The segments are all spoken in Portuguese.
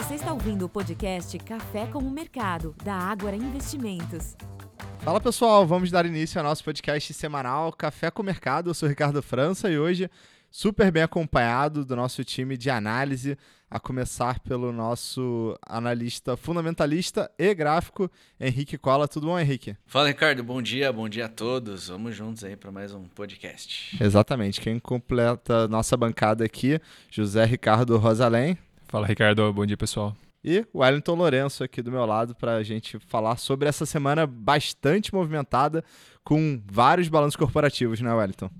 Você está ouvindo o podcast Café com o Mercado, da Ágora Investimentos. Fala pessoal, vamos dar início ao nosso podcast semanal Café com o Mercado. Eu sou Ricardo França e hoje super bem acompanhado do nosso time de análise, a começar pelo nosso analista fundamentalista e gráfico, Henrique Cola. Tudo bom, Henrique? Fala, Ricardo. Bom dia, bom dia a todos. Vamos juntos aí para mais um podcast. Exatamente. Quem completa nossa bancada aqui, José Ricardo Rosalém. Fala, Ricardo. Bom dia, pessoal. E o Wellington Lourenço aqui do meu lado para a gente falar sobre essa semana bastante movimentada com vários balanços corporativos, né, Wellington?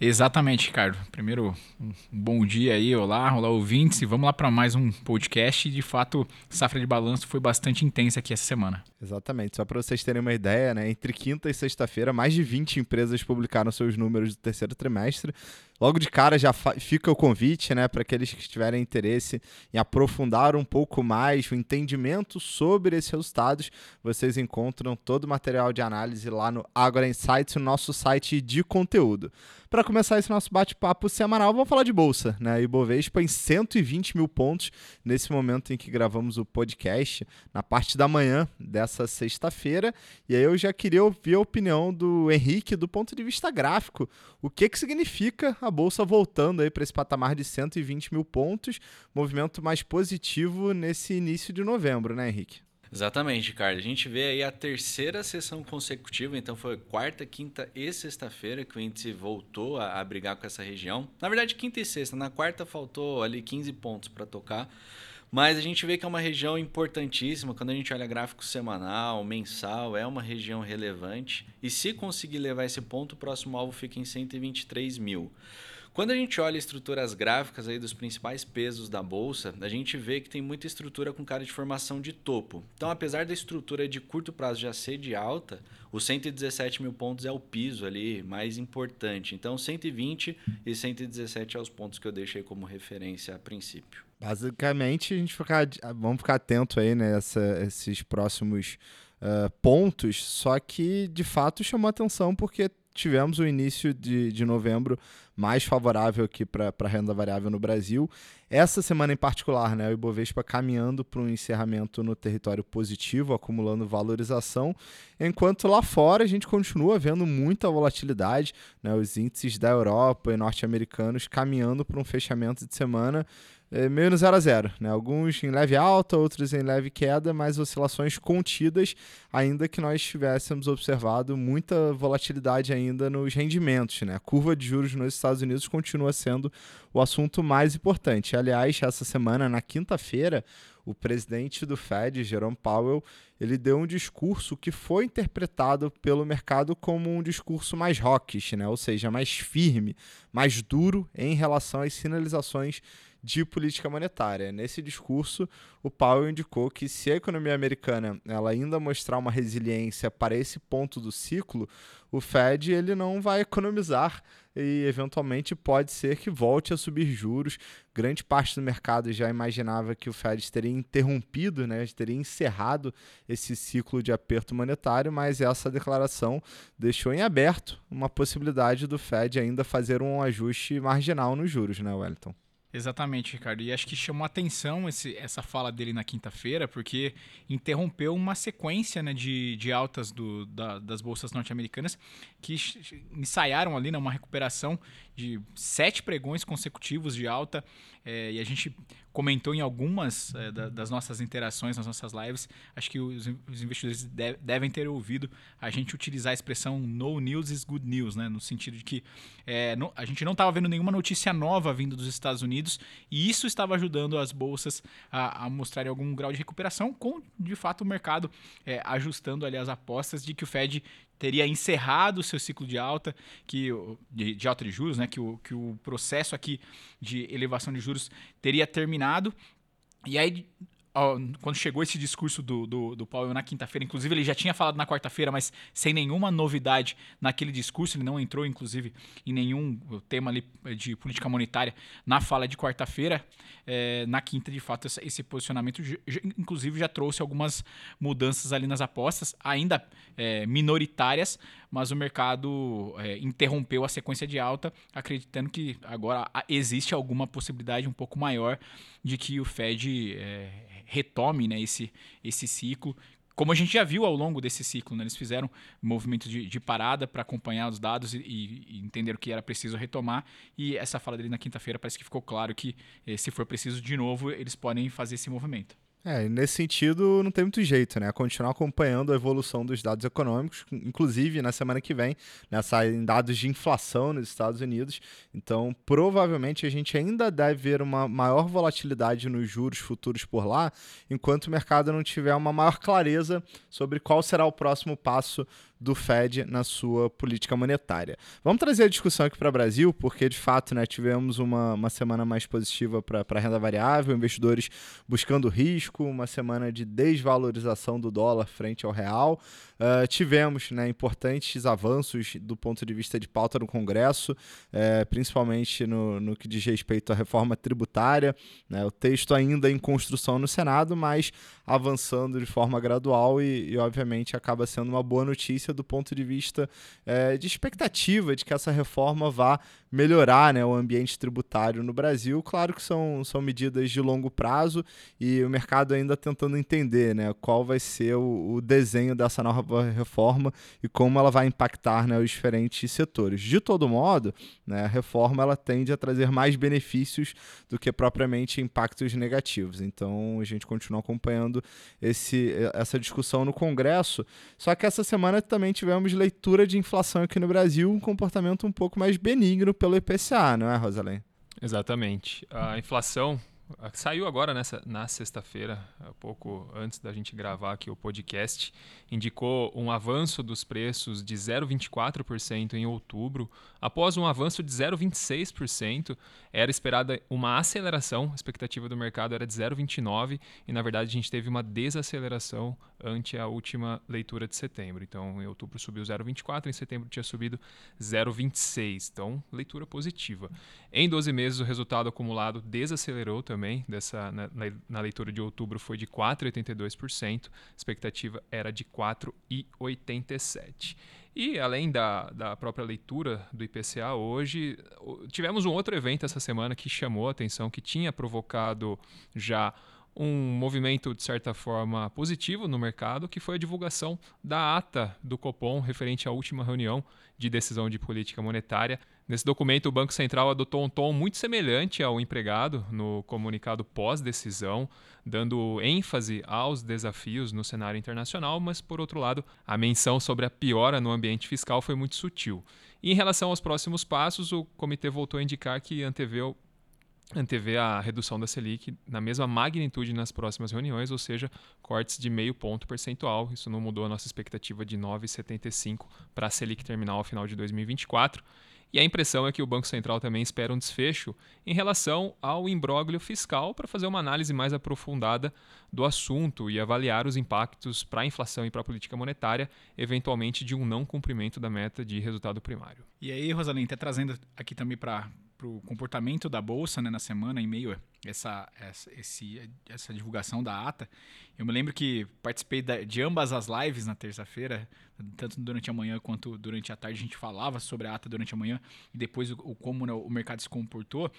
Exatamente, Ricardo. Primeiro, um bom dia aí, olá, olá ouvintes, e vamos lá para mais um podcast. De fato, safra de balanço foi bastante intensa aqui essa semana. Exatamente, só para vocês terem uma ideia, né? Entre quinta e sexta-feira, mais de 20 empresas publicaram seus números do terceiro trimestre. Logo de cara já fica o convite, né, para aqueles que tiverem interesse em aprofundar um pouco mais o entendimento sobre esses resultados. Vocês encontram todo o material de análise lá no Agora Insights, o nosso site de conteúdo. Para começar esse nosso bate-papo semanal, vamos falar de bolsa, né? Ibovespa em 120 mil pontos nesse momento em que gravamos o podcast, na parte da manhã dessa sexta-feira. E aí eu já queria ouvir a opinião do Henrique do ponto de vista gráfico. O que, que significa a bolsa voltando aí para esse patamar de 120 mil pontos, movimento mais positivo nesse início de novembro, né, Henrique? Exatamente, Ricardo. A gente vê aí a terceira sessão consecutiva, então foi quarta, quinta e sexta-feira que o índice voltou a, a, brigar com essa região. Na verdade, quinta e sexta. Na quarta faltou ali 15 pontos para tocar. Mas a gente vê que é uma região importantíssima. Quando a gente olha gráfico semanal, mensal, é uma região relevante. E se conseguir levar esse ponto, o próximo alvo fica em 123 mil. Quando a gente olha estruturas gráficas aí dos principais pesos da bolsa, a gente vê que tem muita estrutura com cara de formação de topo. Então, apesar da estrutura de curto prazo já ser de alta, os 117 mil pontos é o piso ali mais importante. Então, 120 e 117 é os pontos que eu deixei como referência a princípio. Basicamente, a gente ficar, vamos ficar atento aí nessa né, próximos uh, pontos, só que de fato chamou atenção porque tivemos o início de, de novembro mais favorável aqui para a renda variável no Brasil. Essa semana em particular, né, o Ibovespa caminhando para um encerramento no território positivo, acumulando valorização, enquanto lá fora a gente continua vendo muita volatilidade, né, os índices da Europa e norte-americanos caminhando para um fechamento de semana é, meio no 0 a 0 né? Alguns em leve alta, outros em leve queda, mas oscilações contidas, ainda que nós tivéssemos observado muita volatilidade ainda nos rendimentos. Né? A curva de juros nos Estados Unidos continua sendo o assunto mais importante. Aliás, essa semana, na quinta-feira, o presidente do Fed, Jerome Powell, ele deu um discurso que foi interpretado pelo mercado como um discurso mais hawkish, né? ou seja, mais firme, mais duro em relação às sinalizações de política monetária. Nesse discurso, o Powell indicou que se a economia americana ela ainda mostrar uma resiliência para esse ponto do ciclo, o Fed ele não vai economizar e eventualmente pode ser que volte a subir juros. Grande parte do mercado já imaginava que o Fed teria interrompido, né, teria encerrado esse ciclo de aperto monetário, mas essa declaração deixou em aberto uma possibilidade do Fed ainda fazer um ajuste marginal nos juros, né, Wellington? Exatamente, Ricardo. E acho que chamou atenção esse, essa fala dele na quinta-feira, porque interrompeu uma sequência né, de, de altas do, da, das bolsas norte-americanas que ensaiaram ali numa né, recuperação de sete pregões consecutivos de alta. É, e a gente comentou em algumas é, da, das nossas interações, nas nossas lives, acho que os, os investidores de, devem ter ouvido a gente utilizar a expressão no news is good news, né? no sentido de que é, no, a gente não estava vendo nenhuma notícia nova vindo dos Estados Unidos e isso estava ajudando as bolsas a, a mostrarem algum grau de recuperação, com de fato o mercado é, ajustando ali as apostas de que o Fed teria encerrado o seu ciclo de alta, que, de, de, alta de juros, né, que, o, que o processo aqui de elevação de juros teria terminado. E aí, quando chegou esse discurso do, do, do Powell na quinta-feira, inclusive ele já tinha falado na quarta-feira, mas sem nenhuma novidade naquele discurso, ele não entrou, inclusive, em nenhum tema ali de política monetária na fala de quarta-feira. É, na quinta, de fato, esse posicionamento, inclusive, já trouxe algumas mudanças ali nas apostas, ainda é, minoritárias, mas o mercado é, interrompeu a sequência de alta, acreditando que agora existe alguma possibilidade um pouco maior de que o Fed é, retome né, esse, esse ciclo. Como a gente já viu ao longo desse ciclo, né, eles fizeram movimentos de, de parada para acompanhar os dados e, e, entender o que era preciso retomar. E essa fala dele na quinta-feira parece que ficou claro que, eh, se for preciso de novo, eles podem fazer esse movimento. É, nesse sentido, não tem muito jeito, né? Continuar acompanhando a evolução dos dados econômicos, inclusive na semana que vem, né, saem dados de inflação nos Estados Unidos. Então, provavelmente a gente ainda deve ver uma maior volatilidade nos juros futuros por lá, enquanto o mercado não tiver uma maior clareza sobre qual será o próximo passo do Fed na sua política monetária. Vamos trazer a discussão aqui para o Brasil, porque de fato né, tivemos uma, uma semana mais positiva para a renda variável, investidores buscando risco, uma semana de desvalorização do dólar frente ao real. Uh, tivemos né, importantes avanços do ponto de vista de pauta no Congresso, é, principalmente no, no que diz respeito à reforma tributária. Né, o texto ainda em construção no Senado, mas avançando de forma gradual e, e obviamente, acaba sendo uma boa notícia do ponto de vista é, de expectativa de que essa reforma vá melhorar né, o ambiente tributário no Brasil. Claro que são, são medidas de longo prazo e o mercado ainda tentando entender né, qual vai ser o, o desenho dessa nova reforma e como ela vai impactar né, os diferentes setores. De todo modo, né, a reforma ela tende a trazer mais benefícios do que propriamente impactos negativos. Então a gente continua acompanhando esse, essa discussão no Congresso. Só que essa semana também tivemos leitura de inflação aqui no Brasil, um comportamento um pouco mais benigno pelo IPCA, não é, Rosalém? Exatamente. A inflação saiu agora nessa, na sexta-feira, pouco antes da gente gravar aqui o podcast, indicou um avanço dos preços de 0,24% em outubro, após um avanço de 0,26%. Era esperada uma aceleração, a expectativa do mercado era de 0,29% e na verdade a gente teve uma desaceleração ante a última leitura de setembro. Então, em outubro subiu 0,24, em setembro tinha subido 0,26. Então, leitura positiva. Em 12 meses, o resultado acumulado desacelerou também. Dessa, na, na leitura de outubro foi de 4,82%, a expectativa era de 4,87%. E além da, da própria leitura do IPCA hoje, tivemos um outro evento essa semana que chamou a atenção, que tinha provocado já um movimento, de certa forma, positivo no mercado, que foi a divulgação da ata do Copom referente à última reunião de decisão de política monetária. Nesse documento, o Banco Central adotou um tom muito semelhante ao empregado no comunicado pós-decisão, dando ênfase aos desafios no cenário internacional, mas, por outro lado, a menção sobre a piora no ambiente fiscal foi muito sutil. E em relação aos próximos passos, o comitê voltou a indicar que antevê antevê a redução da Selic na mesma magnitude nas próximas reuniões, ou seja, cortes de meio ponto percentual. Isso não mudou a nossa expectativa de 9,75 para a Selic terminal ao final de 2024. E a impressão é que o Banco Central também espera um desfecho em relação ao imbróglio fiscal para fazer uma análise mais aprofundada do assunto e avaliar os impactos para a inflação e para a política monetária, eventualmente de um não cumprimento da meta de resultado primário. E aí, Rosaline, até trazendo aqui também para o comportamento da bolsa né, na semana, em meio a essa, essa, esse, essa divulgação da ata. Eu me lembro que participei da, de ambas as lives na terça-feira, tanto durante a manhã quanto durante a tarde. A gente falava sobre a ata durante a manhã e depois o, o como né, o mercado se comportou.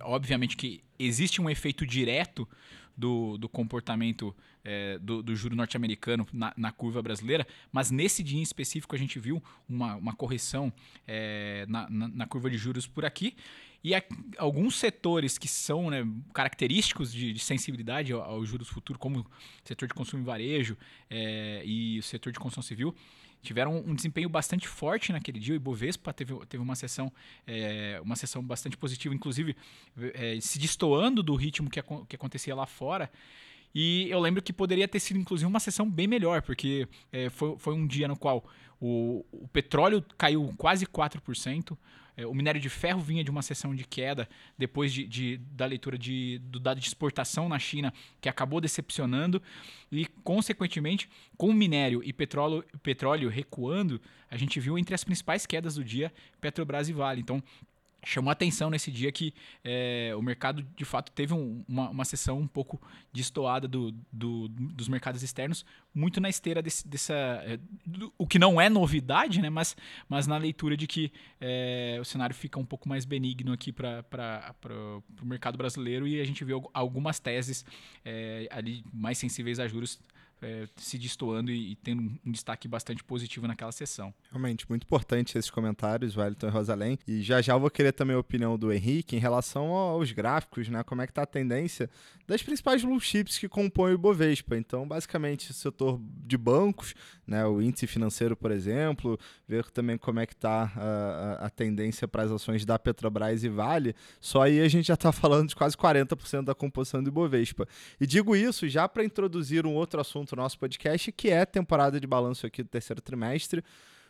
Obviamente que existe um efeito direto do, do comportamento é, do, do juro norte-americano na, na, curva brasileira, mas nesse dia em específico a gente viu uma, uma correção é, na, na, na, curva de juros por aqui. E a, alguns setores que são né, característicos de, de sensibilidade aos ao juros futuros, como o setor de consumo e varejo é, e o setor de construção civil, tiveram um desempenho bastante forte naquele dia. O Ibovespa teve, teve uma sessão é, uma sessão bastante positiva, inclusive é, se destoando do ritmo que, que acontecia lá fora. E eu lembro que poderia ter sido, inclusive, uma sessão bem melhor, porque é, foi, foi um dia no qual o, o petróleo caiu quase 4%, é, o minério de ferro vinha de uma sessão de queda depois de, de, da leitura de, do dado de exportação na China, que acabou decepcionando, e, consequentemente, com minério e petróleo, petróleo recuando, a gente viu entre as principais quedas do dia Petrobras e Vale. Então, chamou atenção nesse dia que é, o mercado de fato teve um, uma, uma sessão um pouco destoada do, do, dos mercados externos, muito na esteira desse, dessa. É, do, o que não é novidade, né? mas, mas na leitura de que é, o cenário fica um pouco mais benigno aqui para o mercado brasileiro e a gente vê algumas teses ali mais sensíveis a juros é, se destoando e, e, tendo um destaque bastante positivo naquela sessão. Realmente, muito importante esses comentários, Wellington e Rosalém. E já já eu vou querer também a opinião do Henrique em relação aos gráficos, né? Como é que está a tendência das principais blue chips que compõem o Bovespa. Então, basicamente, o setor de bancos, né? o índice financeiro, por exemplo, ver também como é que está a, a, tendência para as ações da Petrobras e Vale. Só aí a gente já está falando de quase 40% da composição do Ibovespa. E digo isso já para introduzir um outro assunto assunto do nosso podcast, que é a temporada de balanço aqui do terceiro trimestre.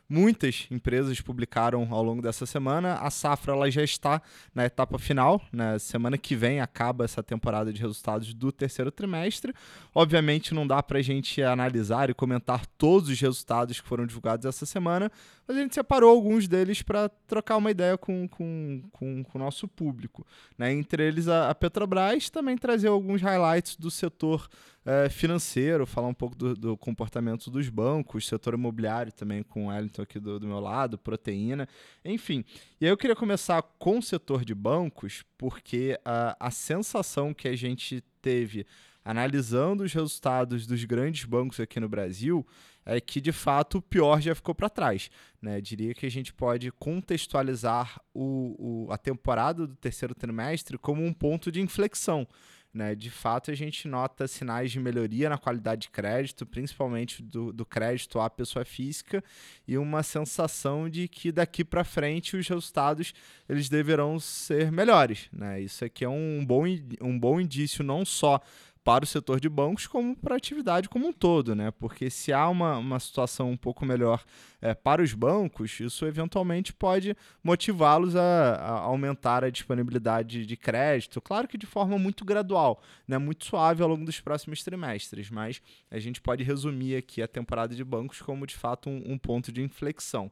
Muitas empresas publicaram ao longo dessa semana. A safra ela já está na etapa final. Na né? semana que vem acaba essa temporada de resultados do terceiro trimestre. Obviamente não dá para a gente analisar e comentar todos os resultados que foram divulgados essa semana, mas a gente separou alguns deles para trocar uma ideia com, com, com, com, o nosso público. Né? Entre eles a, a Petrobras também trazer alguns highlights do setor é, financeiro, falar um pouco do, do, comportamento dos bancos, setor imobiliário também com o Wellington aqui do, do meu lado, proteína, enfim. E aí eu queria começar com o setor de bancos, porque a, a sensação que a gente teve analisando os resultados dos grandes bancos aqui no Brasil é que de fato o pior já ficou para trás. Né? Diria que a gente pode contextualizar o, o, a temporada do terceiro trimestre como um ponto de inflexão. Né? De fato, a gente nota sinais de melhoria na qualidade de crédito, principalmente do, do crédito à pessoa física, e uma sensação de que daqui para frente os resultados eles deverão ser melhores. Né? Isso aqui é um bom, um bom indício não só para o setor de bancos como para a atividade como um todo, né? Porque se há uma, uma situação um pouco melhor é, para os bancos, isso eventualmente pode motivá-los a, a, aumentar a disponibilidade de crédito, claro que de forma muito gradual, né? muito suave ao longo dos próximos trimestres, mas a gente pode resumir aqui a temporada de bancos como de fato um, um ponto de inflexão.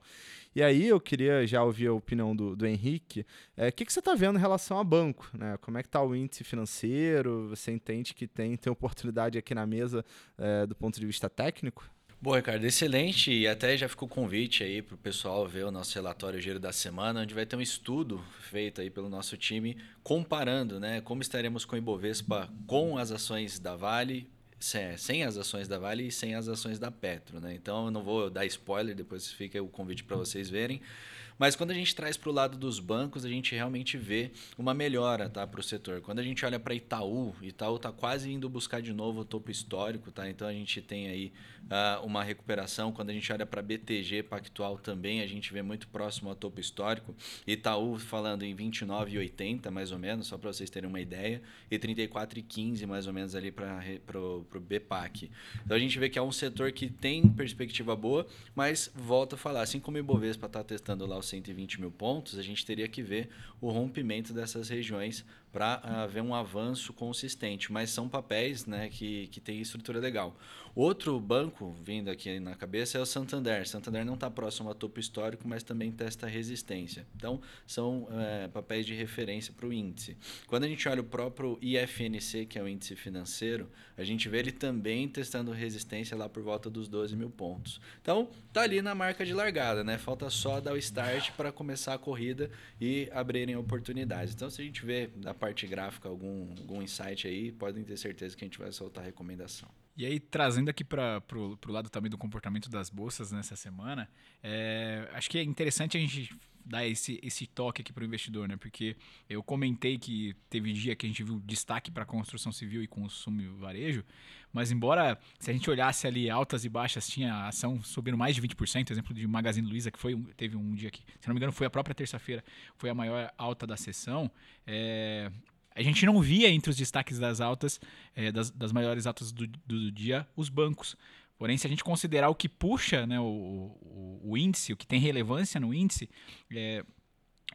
E aí eu queria já ouvir a opinião do, do Henrique. É, o que, que você está vendo em relação a banco? Né? Como é que está o índice financeiro? Você entende que tem, tem oportunidade aqui na mesa é, do ponto de vista técnico? Bom, Ricardo, excelente. E até já ficou o convite aí para o pessoal ver o nosso relatório Giro da Semana, onde vai ter um estudo feito aí pelo nosso time comparando né, como estaremos com o Ibovespa com as ações da Vale, sem as ações da Vale e sem as ações da Petro. Né? Então eu não vou dar spoiler, depois fica o convite para vocês verem. Mas quando a gente traz para o lado dos bancos, a gente realmente vê uma melhora tá, para o setor. Quando a gente olha para Itaú, Itaú está quase indo buscar de novo o topo histórico, tá? então a gente tem aí uh, uma recuperação. Quando a gente olha para BTG Pactual também, a gente vê muito próximo ao topo histórico. Itaú falando em 29,80 mais ou menos, só para vocês terem uma ideia, e 34,15 mais ou menos ali para o BPAC. Então a gente vê que é um setor que tem perspectiva boa, mas volta a falar, assim como o Ibovespa está testando lá 120 mil pontos, a gente teria que ver o rompimento dessas regiões para haver um avanço consistente. Mas são papéis né, que, que têm estrutura legal. Outro banco vindo aqui na cabeça é o Santander. Santander não está próximo ao topo histórico, mas também testa resistência. Então, são é, papéis de referência para o índice. Quando a gente olha o próprio IFNC, que é o índice financeiro, a gente vê ele também testando resistência lá por volta dos 12 mil pontos. Então, tá ali na marca de largada, né? Falta só dar o start para começar a corrida e abrirem oportunidades. Então, se a gente vê da parte gráfica algum, algum insight aí, podem ter certeza que a gente vai soltar recomendação. E aí, trazendo aqui para o lado também do comportamento das bolsas nessa semana, é, acho que é interessante a gente dar esse, esse toque aqui para o investidor, né? Porque eu comentei que teve dia que a gente viu destaque para construção civil e consumo e varejo, mas embora se a gente olhasse ali altas e baixas, tinha ação subindo mais de 20%, exemplo de Magazine Luiza, que foi teve um dia que, se não me engano, foi a própria terça-feira, foi a maior alta da sessão. É, a gente não via entre os destaques das altas, é, das, das, maiores altas do, do, do, dia, os bancos. Porém, se a gente considerar o que puxa né, o, o, o índice, o que tem relevância no índice, é,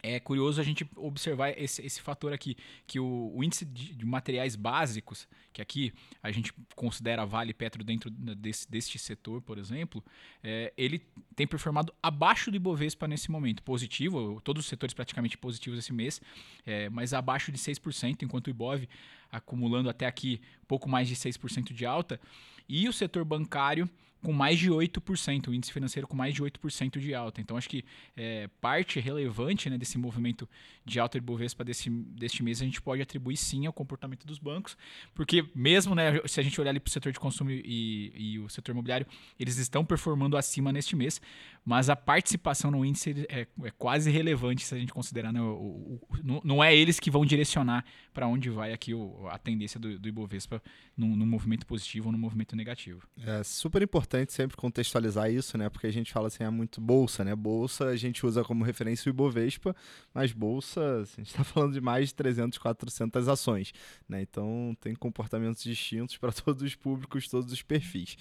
é curioso a gente observar esse, esse fator aqui, que o, o índice de, de, materiais básicos, que aqui a gente considera Vale Petro dentro desse, deste setor, por exemplo, é, ele tem performado abaixo do Ibovespa nesse momento, positivo, todos os setores praticamente positivos esse mês, é, mas abaixo de 6%, enquanto o Ibov acumulando até aqui pouco mais de 6% de alta, e o setor bancário com mais de 8%, o índice financeiro com mais de 8% de alta. Então, acho que é, parte relevante né, desse movimento de alta de Bovespa desse, deste mês a gente pode atribuir sim ao comportamento dos bancos, porque mesmo né, se a gente olhar para o setor de consumo e, e, o setor imobiliário, eles estão performando acima neste mês, mas a participação no índice é, é quase relevante se a gente considerar, né, o, o, não é eles que vão direcionar para onde vai aqui o, a tendência do, do Ibovespa no, movimento positivo ou no movimento negativo. É super importante sempre contextualizar isso, né? Porque a gente fala assim, é muito bolsa, né? Bolsa a gente usa como referência o Ibovespa, mas bolsa, a gente está falando de mais de 300, 400 ações, né? Então tem comportamentos distintos para todos os públicos, todos os perfis.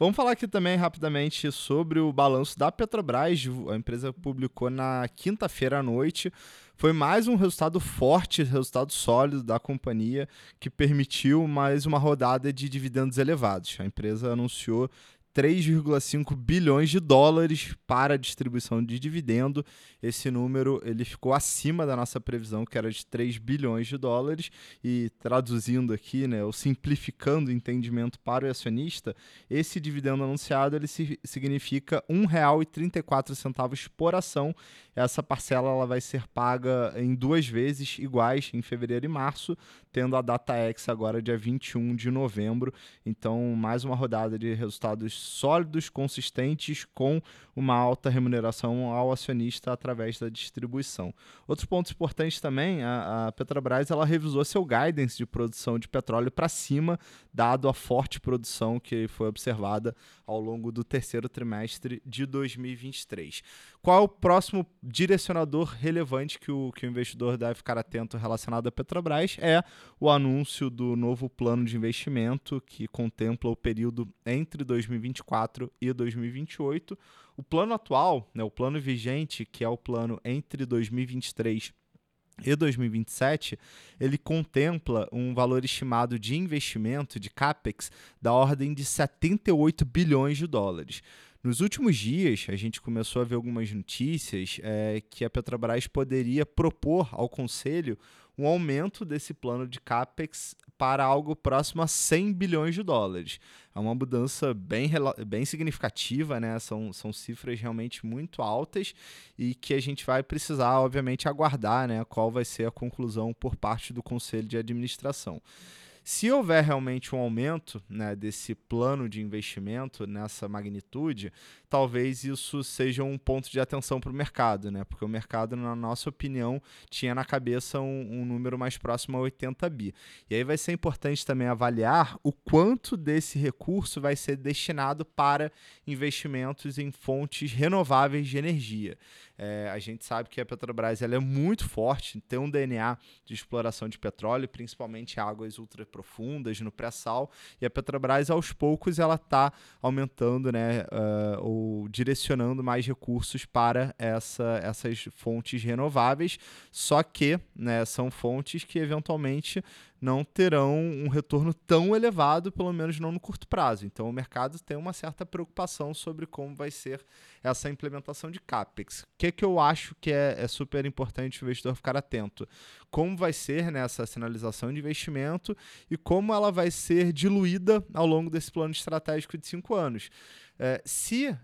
Vamos falar aqui também rapidamente sobre o balanço da Petrobras. A empresa publicou na quinta-feira à noite. Foi mais um resultado forte, resultado sólido da companhia, que permitiu mais uma rodada de dividendos elevados. A empresa anunciou 3,5 bilhões de dólares para distribuição de dividendo. Esse número ele ficou acima da nossa previsão, que era de 3 bilhões de dólares. E traduzindo aqui, né, ou simplificando o entendimento para o acionista, esse dividendo anunciado ele significa R$ 1,34 por ação. Essa parcela ela vai ser paga em duas vezes iguais, em fevereiro e março, tendo a data X agora dia 21 de novembro. Então, mais uma rodada de resultados sólidos, consistentes, com uma alta remuneração ao acionista através da distribuição. Outros pontos importantes também, a, a Petrobras ela revisou seu guidance de produção de petróleo para cima, dado a forte produção que foi observada ao longo do terceiro trimestre de 2023. Qual é o próximo direcionador relevante que o, que o investidor deve ficar atento relacionado à Petrobras? É o anúncio do novo plano de investimento que contempla o período entre 2024 e 2028. O plano atual, né, o plano vigente, que é o plano entre 2023 e 2027, ele contempla um valor estimado de investimento de capex da ordem de 78 bilhões de dólares. Nos últimos dias, a gente começou a ver algumas notícias é, que a Petrobras poderia propor ao Conselho um aumento desse plano de capex para algo próximo a 100 bilhões de dólares. É uma mudança bem, bem significativa, né? São, são cifras realmente muito altas e que a gente vai precisar, obviamente, aguardar né? qual vai ser a conclusão por parte do Conselho de Administração. Se houver realmente um aumento né, desse plano de investimento nessa magnitude, talvez isso seja um ponto de atenção para o mercado, né? porque o mercado, na nossa opinião, tinha na cabeça um, um, número mais próximo a 80 bi. E aí vai ser importante também avaliar o quanto desse recurso vai ser destinado para investimentos em fontes renováveis de energia. É, a gente sabe que a Petrobras ela é muito forte, tem um DNA de exploração de petróleo, principalmente águas ultra profundas no pré-sal, e a Petrobras aos poucos ela está aumentando, né, uh, ou direcionando mais recursos para essa, essas fontes renováveis, só que né, são fontes que eventualmente não terão um retorno tão elevado, pelo menos não no curto prazo. Então o mercado tem uma certa preocupação sobre como vai ser essa implementação de CAPEX. O que, que eu acho que é, é super importante o investidor ficar atento? Como vai ser nessa né, sinalização de investimento e como ela vai ser diluída ao longo desse plano estratégico de cinco anos. É, se uh,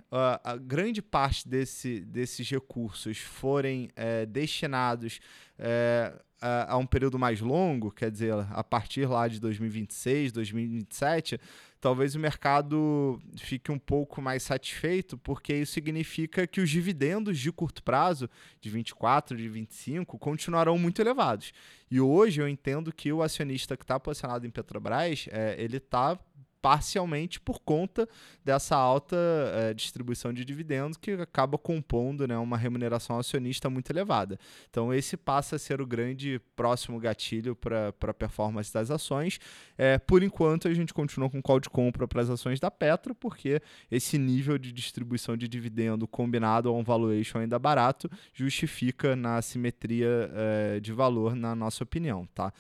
a grande parte desse, desses recursos forem é, destinados é, a, a, um período mais longo, quer dizer, a partir lá de 2026, 2027, talvez o mercado fique um pouco mais satisfeito, porque isso significa que os dividendos de curto prazo, de 24, de 25, continuarão muito elevados. E hoje eu entendo que o acionista que está posicionado em Petrobras, é, ele está parcialmente por conta dessa alta é, distribuição de dividendos que acaba compondo né, uma remuneração acionista muito elevada. Então, esse passa a ser o grande próximo gatilho para a performance das ações. É, por enquanto, a gente continua com call de compra para as ações da Petro, porque esse nível de distribuição de dividendo combinado a um valuation ainda barato justifica na simetria é, de valor, na nossa opinião. Tá?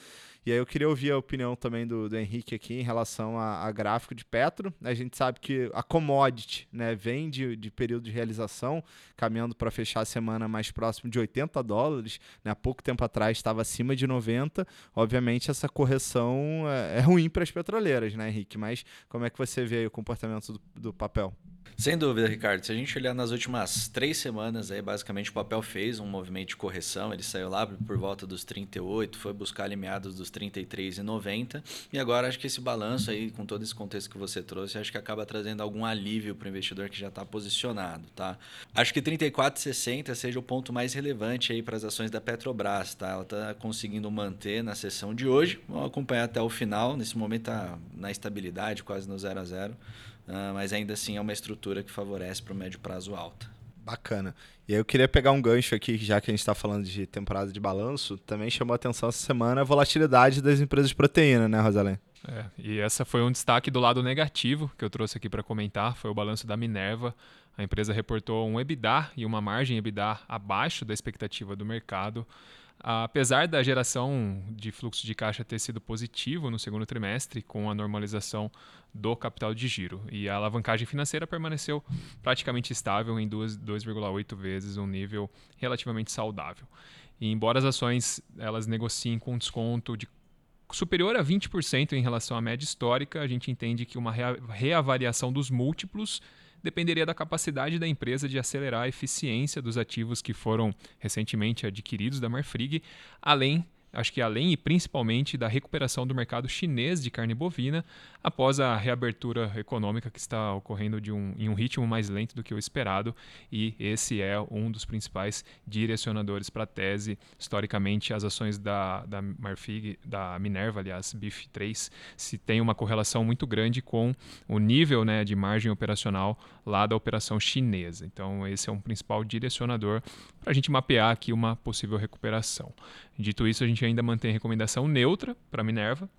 E aí eu queria ouvir a opinião também do, do Henrique aqui em relação a, a, gráfico de Petro. A gente sabe que a commodity né, vem de, de período de realização, caminhando para fechar a semana mais próximo de 80 dólares. Né? Há pouco tempo atrás estava acima de 90. Obviamente essa correção é, é ruim para as petroleiras, né, Henrique? Mas como é que você vê o comportamento do, do papel? Sem dúvida, Ricardo. Se a gente olhar nas últimas três semanas, aí basicamente o papel fez um movimento de correção. Ele saiu lá por volta dos 38, foi buscar ali meados dos 33,90. E agora acho que esse balanço aí, com todo esse contexto que você trouxe, acho que acaba trazendo algum alívio para o investidor que já está posicionado, tá? Acho que 34,60 seja o ponto mais relevante aí para as ações da Petrobras, tá? Ela está conseguindo manter na sessão de hoje. Vamos acompanhar até o final. Nesse momento está na estabilidade, quase no 0 a 0 Uh, mas ainda assim é uma estrutura que favorece para o médio prazo alta. Bacana. E aí eu queria pegar um gancho aqui, já que a gente está falando de temporada de balanço, também chamou a atenção essa semana a volatilidade das empresas de proteína, né, Rosalém? É, e essa foi um destaque do lado negativo que eu trouxe aqui para comentar, foi o balanço da Minerva. A empresa reportou um EBITDA e uma margem EBITDA abaixo da expectativa do mercado. Apesar da geração de fluxo de caixa ter sido positivo no segundo trimestre, com a normalização do capital de giro, e a alavancagem financeira permaneceu praticamente estável em 2,8 vezes um nível relativamente saudável. E embora as ações elas negociem com desconto de superior a 20% em relação à média histórica, a gente entende que uma reavaliação dos múltiplos dependeria da capacidade da empresa de acelerar a eficiência dos ativos que foram recentemente adquiridos da Marfrig, além acho que além e principalmente da recuperação do mercado chinês de carne bovina após a reabertura econômica que está ocorrendo de um, em um ritmo mais lento do que o esperado, e esse é um dos principais direcionadores para a tese. Historicamente, as ações da, da Marfig, da Minerva, aliás, BIF 3, se tem uma correlação muito grande com o nível né, de margem operacional lá da operação chinesa. Então, esse é um principal direcionador para a gente mapear aqui uma possível recuperação. Dito isso, a gente ainda mantém recomendação neutra para Minerva,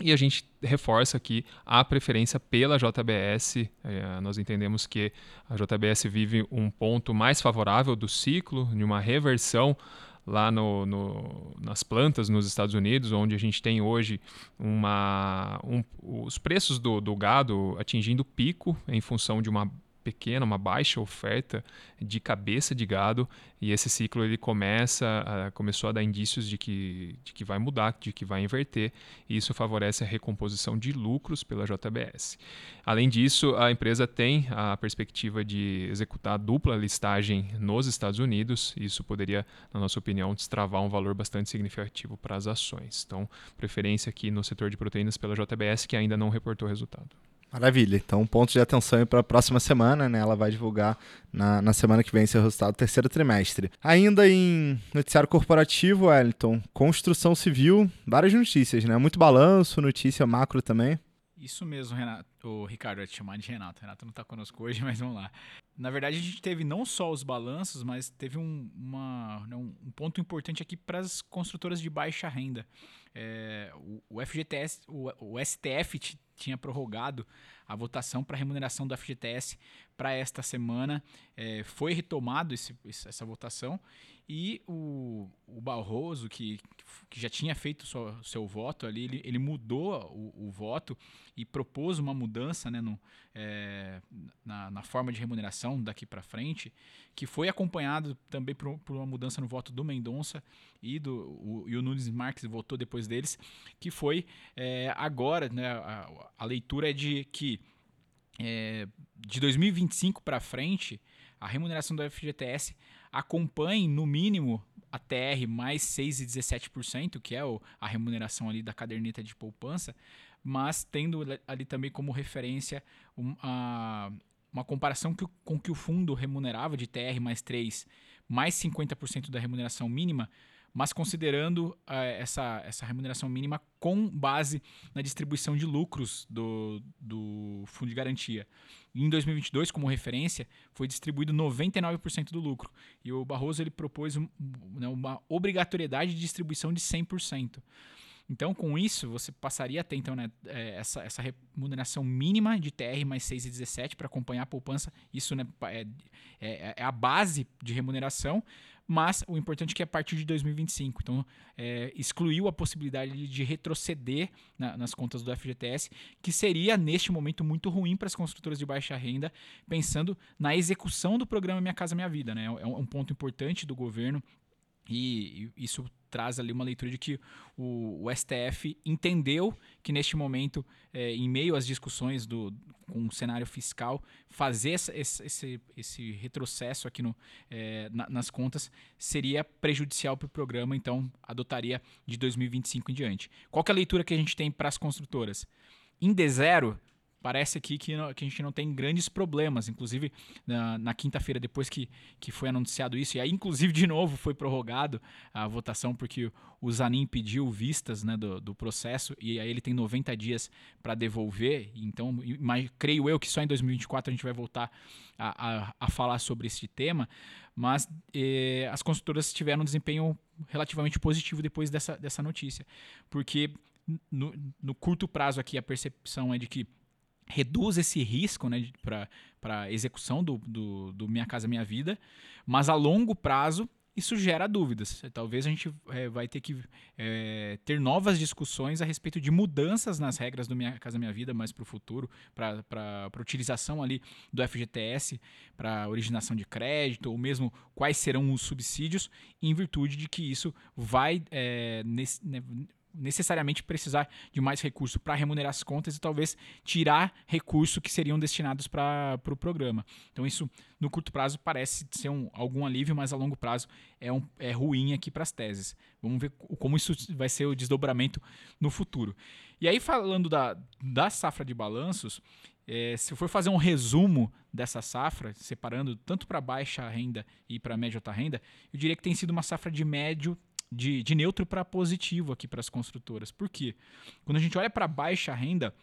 e a gente reforça aqui a preferência pela JBS. É, nós entendemos que a JBS vive um ponto mais favorável do ciclo, de uma reversão lá no, no, nas plantas nos Estados Unidos, onde a gente tem hoje uma, um, os preços do, do gado atingindo pico em função de uma pequena, uma baixa oferta de cabeça de gado e esse ciclo ele começa a, começou a dar indícios de que, de que vai mudar, de que vai inverter e isso favorece a recomposição de lucros pela JBS. Além disso, a empresa tem a perspectiva de executar dupla listagem nos Estados Unidos e isso poderia, na nossa opinião, destravar um valor bastante significativo para as ações. Então, preferência aqui no setor de proteínas pela JBS que ainda não reportou resultado. Maravilha. Então, ponto de atenção para a próxima semana, né? Ela vai divulgar na, na semana que vem seu resultado do terceiro trimestre. Ainda em noticiário corporativo, Wellington, construção civil, várias notícias, né? Muito balanço, notícia macro também. Isso mesmo, Renato. O Ricardo vai te chamar de Renato. Renato não está conosco hoje, mas vamos lá. Na verdade, a gente teve não só os balanços, mas teve um, uma, né, um ponto importante aqui para as construtoras de baixa renda. É, o, FGTS, o, o STF tinha prorrogado a votação para remuneração do FGTS para esta semana. É, foi retomado esse, essa votação e o, o Barroso, que, que já tinha feito o seu voto ali, ele, ele mudou o, o, voto e propôs uma mudança né, no, é, na, na, forma de remuneração daqui para frente, que foi acompanhado também por, por, uma mudança no voto do Mendonça e, do, o, e o Nunes Marques votou depois deles, que foi é, agora, né, a, a, leitura é de que é, de 2025 para frente, a remuneração do FGTS acompanhe no mínimo a TR mais 6,17%, que é a remuneração ali da caderneta de poupança, mas tendo ali também como referência um, a, uma comparação que, com que o fundo remunerava de TR mais 3 mais 50% da remuneração mínima, mas considerando eh, essa, essa remuneração mínima com base na distribuição de lucros do, do fundo de garantia. Em 2022, como referência, foi distribuído 99% do lucro. E o Barroso ele propôs um, né, uma obrigatoriedade de distribuição de 100%. Então, com isso, você passaria a ter então, né, é, essa, essa remuneração mínima de TR mais 6,17 para acompanhar a poupança. Isso né, é, é, é, a base de remuneração, mas o importante é que é a partir de 2025. Então, é, excluiu a possibilidade de retroceder na, nas contas do FGTS, que seria, neste momento, muito ruim para as construtoras de baixa renda, pensando na execução do programa Minha Casa Minha Vida. Né? É um, é um ponto importante do governo e isso traz ali uma leitura de que o, o STF entendeu que neste momento, é, em meio às discussões do, com o cenário fiscal, fazer essa, esse, esse retrocesso aqui no, é, na, nas contas seria prejudicial para o programa, então adotaria de 2025 em diante. Qual é a leitura que a gente tem para as construtoras? Em D0, parece aqui que, que a gente não tem grandes problemas. Inclusive, na, na quinta-feira, depois que, que foi anunciado isso, e aí, inclusive, de novo foi prorrogado a votação, porque o Zanin pediu vistas né, do, do processo, e aí ele tem 90 dias para devolver. Então, mas, creio eu que só em 2024 a gente vai voltar a, a, a falar sobre esse tema. Mas eh, as consultoras tiveram um desempenho relativamente positivo depois dessa, dessa notícia, porque no, no curto prazo aqui a percepção é de que reduz esse risco né, para execução do, do, do, Minha Casa Minha Vida, mas a longo prazo isso gera dúvidas. Talvez a gente é, vai ter que é, ter novas discussões a respeito de mudanças nas regras do Minha Casa Minha Vida mais para o futuro, para utilização ali do FGTS, para originação de crédito, ou mesmo quais serão os subsídios, em virtude de que isso vai é, nesse, né, necessariamente precisar de mais recurso para remunerar as contas e talvez tirar recurso que seriam destinados para o pro programa. Então isso no curto prazo parece ser um, algum alívio, mas a longo prazo é, um, é ruim aqui para as teses. Vamos ver como isso vai ser o desdobramento no futuro. E aí falando da, da safra de balanços, é, se eu for fazer um resumo dessa safra, separando tanto para baixa renda e para média alta renda, eu diria que tem sido uma safra de médio de, de neutro para positivo aqui para as construtoras. Por quê? Quando a gente olha para baixa renda,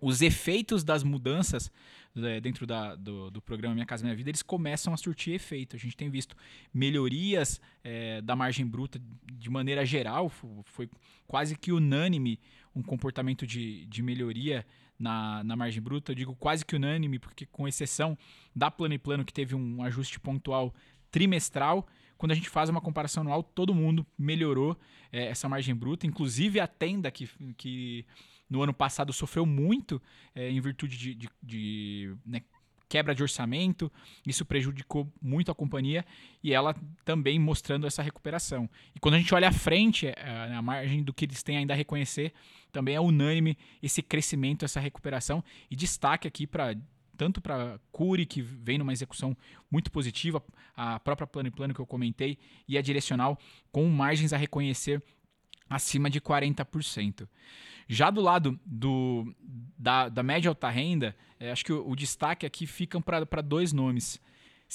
os efeitos das mudanças né, dentro da, do, do, programa Minha Casa Minha Vida, eles começam a surtir efeito. A gente tem visto melhorias é, da margem bruta de maneira geral, foi quase que unânime um comportamento de, de melhoria na, na margem bruta. Eu digo quase que unânime, porque com exceção da Plano e Plano, que teve um ajuste pontual trimestral, quando a gente faz uma comparação anual, todo mundo melhorou é, essa margem bruta, inclusive a tenda que, que no ano passado sofreu muito é, em virtude de, de, de né, quebra de orçamento, isso prejudicou muito a companhia e ela também mostrando essa recuperação. E quando a gente olha à frente, é, a margem do que eles têm ainda a reconhecer, também é unânime esse crescimento, essa recuperação e destaque aqui para tanto para Curi, que vem numa execução muito positiva, a própria plano e plano que eu comentei, e a direcional com margens a reconhecer acima de 40%. Já do lado do, da, da média alta renda, é, acho que o, o destaque aqui fica para dois nomes.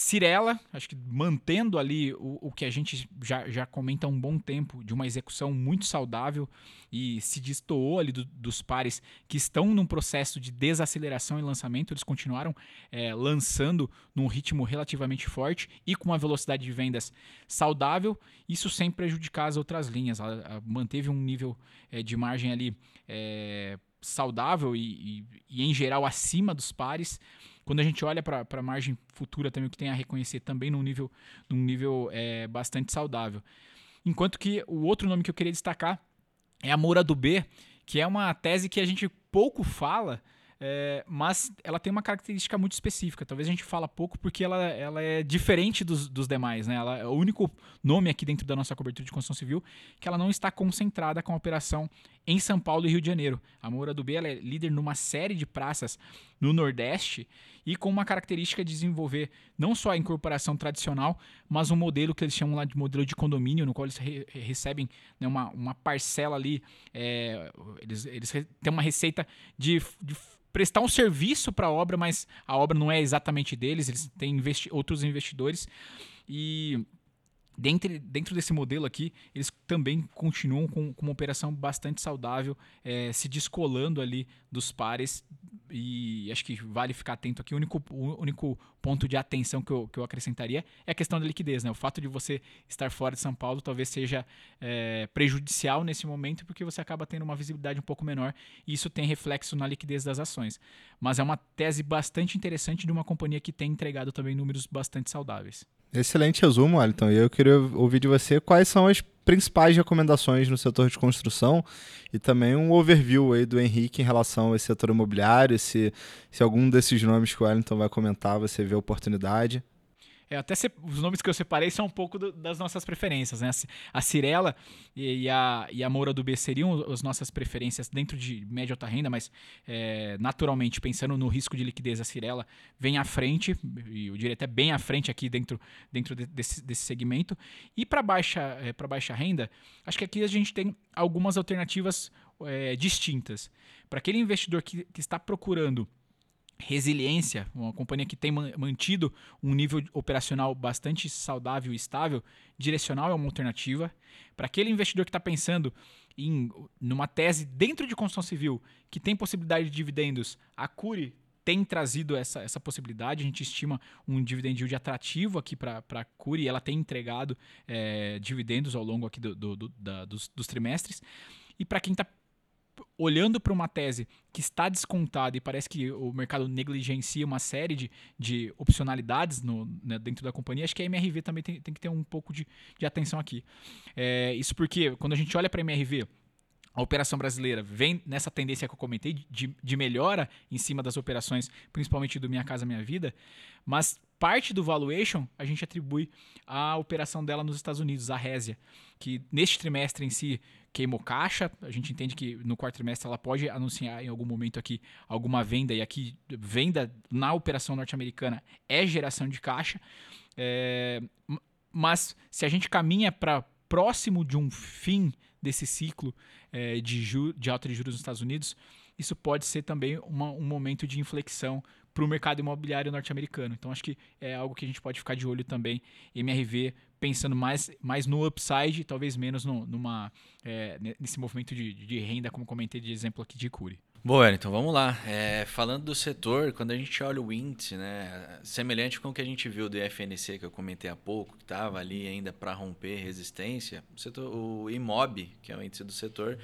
Cirela, acho que mantendo ali o, o que a gente já, já comenta há um bom tempo, de uma execução muito saudável e se destoou ali do, dos pares que estão num processo de desaceleração e lançamento, eles continuaram é, lançando num ritmo relativamente forte e com uma velocidade de vendas saudável, isso sem prejudicar as outras linhas. Ela, ela manteve um nível é, de margem ali é, saudável e, e, e, em geral, acima dos pares. Quando a gente olha para a margem futura também, o que tem a reconhecer também num nível, num nível é, bastante saudável. Enquanto que o outro nome que eu queria destacar é a Moura do B, que é uma tese que a gente pouco fala, é, mas ela tem uma característica muito específica. Talvez a gente fala pouco porque ela, ela é diferente dos, dos demais. Né? Ela é o único nome aqui dentro da nossa cobertura de construção civil que ela não está concentrada com a operação em São Paulo e Rio de Janeiro. A Moura do B é líder numa série de praças no Nordeste e com uma característica de desenvolver não só a incorporação tradicional, mas um modelo que eles chamam lá de modelo de condomínio, no qual eles re recebem né, uma, uma parcela ali, é, eles, eles têm uma receita de, de prestar um serviço para a obra, mas a obra não é exatamente deles, eles têm investi outros investidores. E Dentro, dentro desse modelo aqui, eles também continuam com, com uma operação bastante saudável, é, se descolando ali dos pares. E acho que vale ficar atento aqui. O único, o único ponto de atenção que eu, que eu acrescentaria é a questão da liquidez. Né? O fato de você estar fora de São Paulo talvez seja é, prejudicial nesse momento, porque você acaba tendo uma visibilidade um pouco menor e isso tem reflexo na liquidez das ações. Mas é uma tese bastante interessante de uma companhia que tem entregado também números bastante saudáveis. Excelente resumo, Wellington. E eu queria ouvir de você quais são as principais recomendações no setor de construção e também um overview aí do Henrique em relação a esse setor imobiliário, se, se algum desses nomes que o Wellington vai comentar você vê oportunidade. É, até se, os nomes que eu separei são um pouco do, das nossas preferências. Né? A Cirela e, e, a, e a Moura do B seriam as nossas preferências dentro de média alta renda, mas é, naturalmente, pensando no risco de liquidez, a Cirela vem à frente, e eu diria até bem à frente aqui dentro, dentro de, desse, desse segmento. E para baixa, é, baixa renda, acho que aqui a gente tem algumas alternativas é, distintas. Para aquele investidor que, que está procurando resiliência, uma companhia que tem mantido um nível operacional bastante saudável e estável, direcional é uma alternativa. Para aquele investidor que está pensando em numa tese dentro de construção civil que tem possibilidade de dividendos, a Curi tem trazido essa, essa possibilidade. A gente estima um dividend yield atrativo aqui para a Curi. Ela tem entregado é, dividendos ao longo aqui do, do, do, da, dos, dos trimestres. E para quem está olhando para uma tese que está descontada e parece que o mercado negligencia uma série de, de opcionalidades no, né, dentro da companhia, acho que a MRV também tem, tem que ter um pouco de, de atenção aqui. É, isso porque quando a gente olha para a MRV, a operação brasileira vem nessa tendência que eu comentei de, de melhora em cima das operações, principalmente do Minha Casa Minha Vida, mas parte do valuation a gente atribui à operação dela nos Estados Unidos, a Résia, que neste trimestre em si queimou caixa. A gente entende que no quarto trimestre ela pode anunciar em algum momento aqui alguma venda, e aqui venda na operação norte-americana é geração de caixa. É, mas se a gente caminha para próximo de um fim desse ciclo é, de, de alta de juros nos Estados Unidos, isso pode ser também uma, um momento de inflexão para o mercado imobiliário norte-americano. Então acho que é algo que a gente pode ficar de olho também. MRV pensando mais, mais no upside, talvez menos no, numa, é, nesse movimento de, de renda, como comentei de exemplo aqui de Curi. Boa, então vamos lá. É, falando do setor, quando a gente olha o índice, né, semelhante com o que a gente viu do FNC que eu comentei há pouco, que estava ali ainda para romper resistência, o, setor, o IMOB, que é o índice do setor,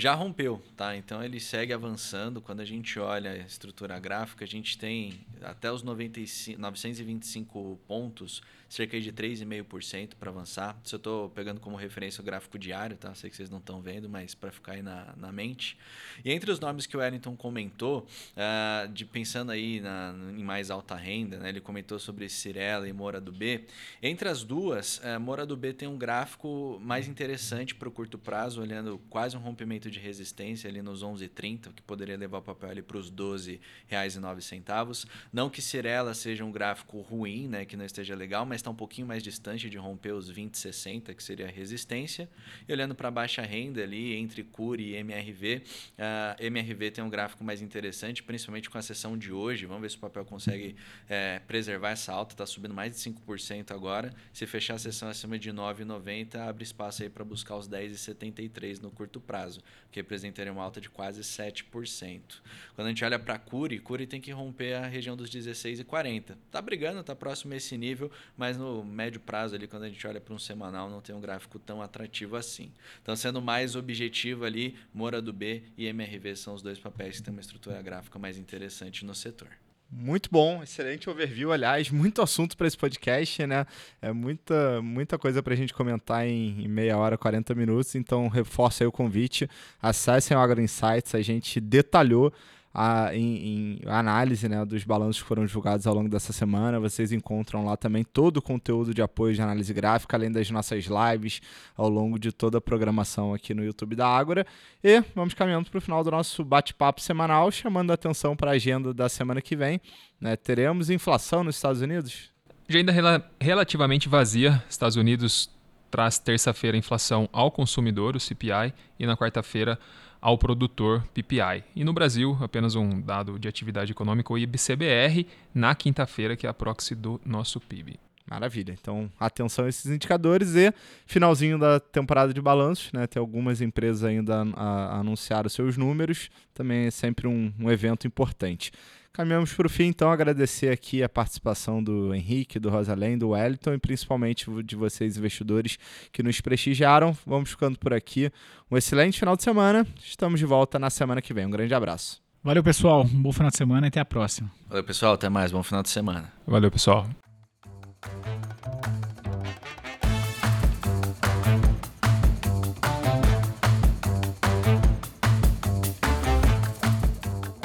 já rompeu, tá? Então ele segue avançando. Quando a gente olha a estrutura gráfica, a gente tem até os 95, 925 pontos cerca de 3,5% para avançar. Se eu estou pegando como referência o gráfico diário, tá? Sei que vocês não estão vendo, mas para ficar aí na, na mente. E entre os nomes que o Wellington comentou, uh, de pensando aí na, em mais alta renda, né? ele comentou sobre Cirela e Mora do B. Entre as duas, uh, Mora do B tem um gráfico mais interessante para o curto prazo, olhando quase um rompimento de resistência ali nos 11,30, que poderia levar o papel ali para os R$ 12,09. Não que Cirela seja um gráfico ruim, né? que não esteja legal, mas está um pouquinho mais distante de romper os 2060, que seria a resistência. E olhando para baixa renda ali, entre Curi e MRV, a MRV tem um gráfico mais interessante, principalmente com a sessão de hoje. Vamos ver se o papel consegue é, preservar essa alta, está subindo mais de 5% agora. Se fechar a sessão acima de 9,90, abre espaço aí para buscar os 10,73 no curto prazo, que representaria uma alta de quase 7%. Quando a gente olha para Curi, Curi tem que romper a região dos 16,40. Está brigando, está próximo a esse nível, mas mas no médio prazo ali, quando a gente olha para um semanal, não tem um gráfico tão atrativo assim. Então, sendo mais objetivo ali, Mora do B e MRV são os dois papéis que têm uma estrutura gráfica mais interessante no setor. Muito bom, excelente overview, aliás, muito assunto para esse podcast, né? É muita, muita coisa para a gente comentar em, em, meia hora, 40 minutos, então reforço aí o convite, acessem o Agro Insights, a gente detalhou a, em, em, análise né, dos balanços que foram divulgados ao longo dessa semana. Vocês encontram lá também todo o conteúdo de apoio de análise gráfica, além das nossas lives ao longo de toda a programação aqui no YouTube da Ágora. E vamos caminhando para o final do nosso bate-papo semanal, chamando a atenção para a agenda da semana que vem. Né? Teremos inflação nos Estados Unidos? Agenda rel relativamente vazia. Estados Unidos traz terça-feira inflação ao consumidor, o CPI, e na quarta-feira ao produtor PPI. E no Brasil, apenas um dado de atividade econômica, o IBCBR, na quinta-feira, que é a proxy do nosso PIB. Maravilha. Então, atenção a esses indicadores e finalzinho da temporada de balanços, né? Tem algumas empresas ainda a, anunciar os seus números. Também é sempre um, um evento importante. Caminhamos para o fim, então, agradecer aqui a participação do Henrique, do Rosalém, do Wellington e principalmente de vocês, investidores, que nos prestigiaram. Vamos ficando por aqui. Um excelente final de semana. Estamos de volta na semana que vem. Um grande abraço. Valeu, pessoal. Um bom final de semana e até a próxima. Valeu, pessoal. Até mais. Bom final de semana. Valeu, pessoal.